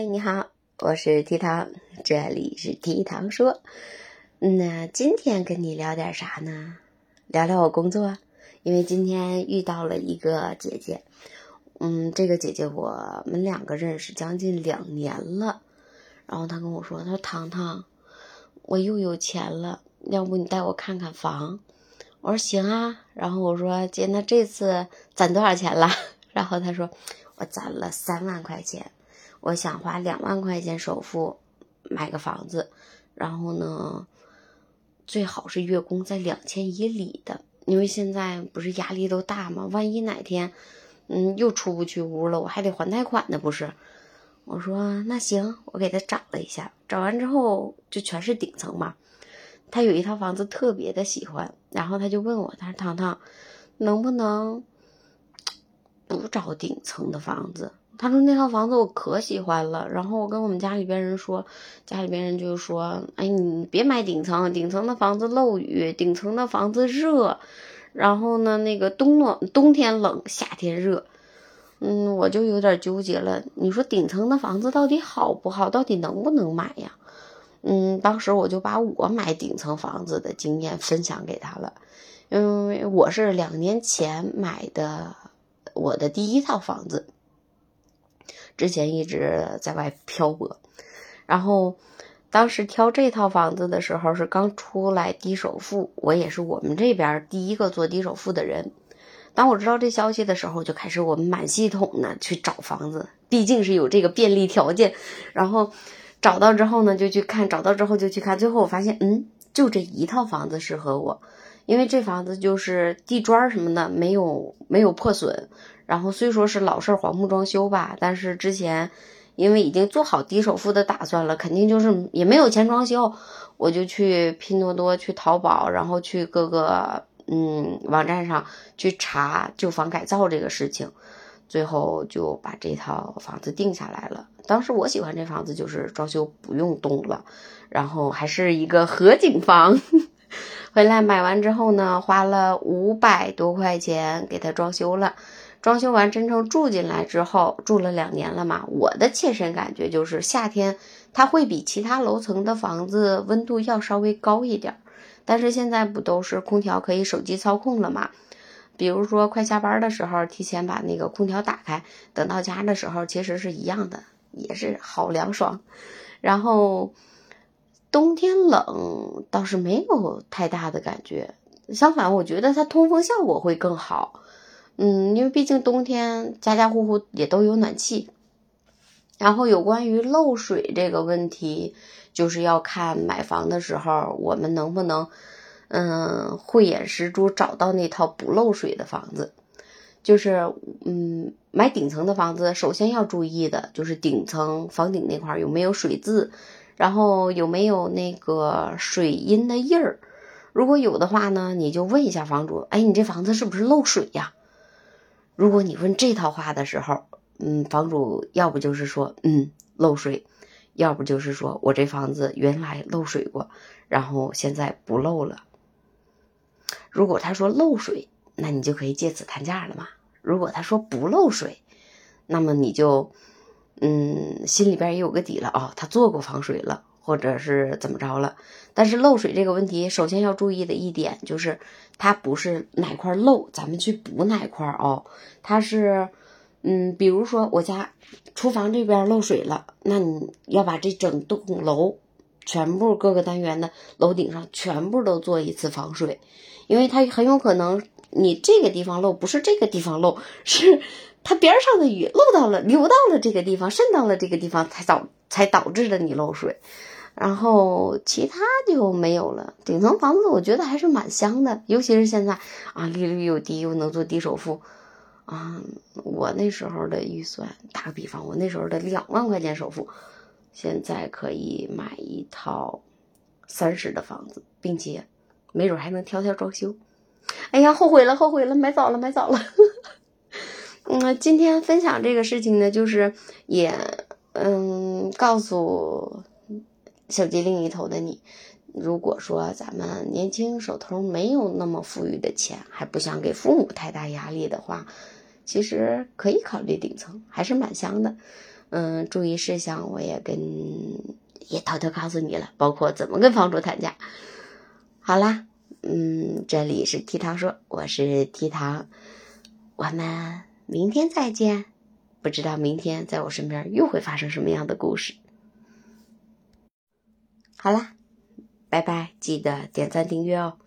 嗨，你好，我是提糖，这里是提糖说。那今天跟你聊点啥呢？聊聊我工作，因为今天遇到了一个姐姐，嗯，这个姐姐我们两个认识将近两年了，然后她跟我说，她说糖糖，我又有钱了，要不你带我看看房？我说行啊，然后我说姐，那这次攒多少钱了？然后她说我攒了三万块钱。我想花两万块钱首付买个房子，然后呢，最好是月供在两千以里的，因为现在不是压力都大吗？万一哪天，嗯，又出不去屋了，我还得还贷款呢，不是？我说那行，我给他找了一下，找完之后就全是顶层嘛。他有一套房子特别的喜欢，然后他就问我，他说糖糖，能不能 不找顶层的房子？他说那套房子我可喜欢了，然后我跟我们家里边人说，家里边人就说：“哎，你别买顶层，顶层的房子漏雨，顶层的房子热，然后呢，那个冬暖冬天冷，夏天热。”嗯，我就有点纠结了。你说顶层的房子到底好不好？到底能不能买呀？嗯，当时我就把我买顶层房子的经验分享给他了，因为我是两年前买的我的第一套房子。之前一直在外漂泊，然后当时挑这套房子的时候是刚出来低首付，我也是我们这边第一个做低首付的人。当我知道这消息的时候，就开始我们满系统呢去找房子，毕竟是有这个便利条件。然后找到之后呢，就去看，找到之后就去看，最后我发现，嗯，就这一套房子适合我，因为这房子就是地砖什么的没有没有破损。然后虽说是老式黄木装修吧，但是之前因为已经做好低首付的打算了，肯定就是也没有钱装修，我就去拼多多、去淘宝，然后去各个嗯网站上去查旧房改造这个事情，最后就把这套房子定下来了。当时我喜欢这房子，就是装修不用动了，然后还是一个河景房。回来买完之后呢，花了五百多块钱给它装修了。装修完真正住进来之后，住了两年了嘛。我的切身感觉就是夏天它会比其他楼层的房子温度要稍微高一点。但是现在不都是空调可以手机操控了嘛？比如说快下班的时候，提前把那个空调打开，等到家的时候其实是一样的，也是好凉爽。然后冬天冷倒是没有太大的感觉，相反我觉得它通风效果会更好。嗯，因为毕竟冬天家家户户也都有暖气，然后有关于漏水这个问题，就是要看买房的时候我们能不能，嗯，慧眼识珠找到那套不漏水的房子。就是，嗯，买顶层的房子，首先要注意的就是顶层房顶那块有没有水渍，然后有没有那个水印的印儿。如果有的话呢，你就问一下房主，哎，你这房子是不是漏水呀？如果你问这套话的时候，嗯，房主要不就是说，嗯，漏水，要不就是说我这房子原来漏水过，然后现在不漏了。如果他说漏水，那你就可以借此谈价了嘛。如果他说不漏水，那么你就，嗯，心里边也有个底了哦，他做过防水了。或者是怎么着了？但是漏水这个问题，首先要注意的一点就是，它不是哪块漏，咱们去补哪块哦。它是，嗯，比如说我家厨房这边漏水了，那你要把这整栋楼全部各个单元的楼顶上全部都做一次防水，因为它很有可能你这个地方漏，不是这个地方漏，是它边上的雨漏到了，流到了这个地方，渗到了这个地方，才导才导致的你漏水。然后其他就没有了。顶层房子我觉得还是蛮香的，尤其是现在啊，利率又低，又能做低首付，啊，我那时候的预算，打个比方，我那时候的两万块钱首付，现在可以买一套三室的房子，并且没准还能挑挑装修。哎呀，后悔了，后悔了，买早了，买早了。嗯，今天分享这个事情呢，就是也嗯告诉。手机另一头的你，如果说咱们年轻手头没有那么富裕的钱，还不想给父母太大压力的话，其实可以考虑顶层，还是蛮香的。嗯，注意事项我也跟也偷偷告诉你了，包括怎么跟房主谈价。好啦，嗯，这里是提糖说，我是提糖，我们明天再见。不知道明天在我身边又会发生什么样的故事。好啦，拜拜，记得点赞订阅哦。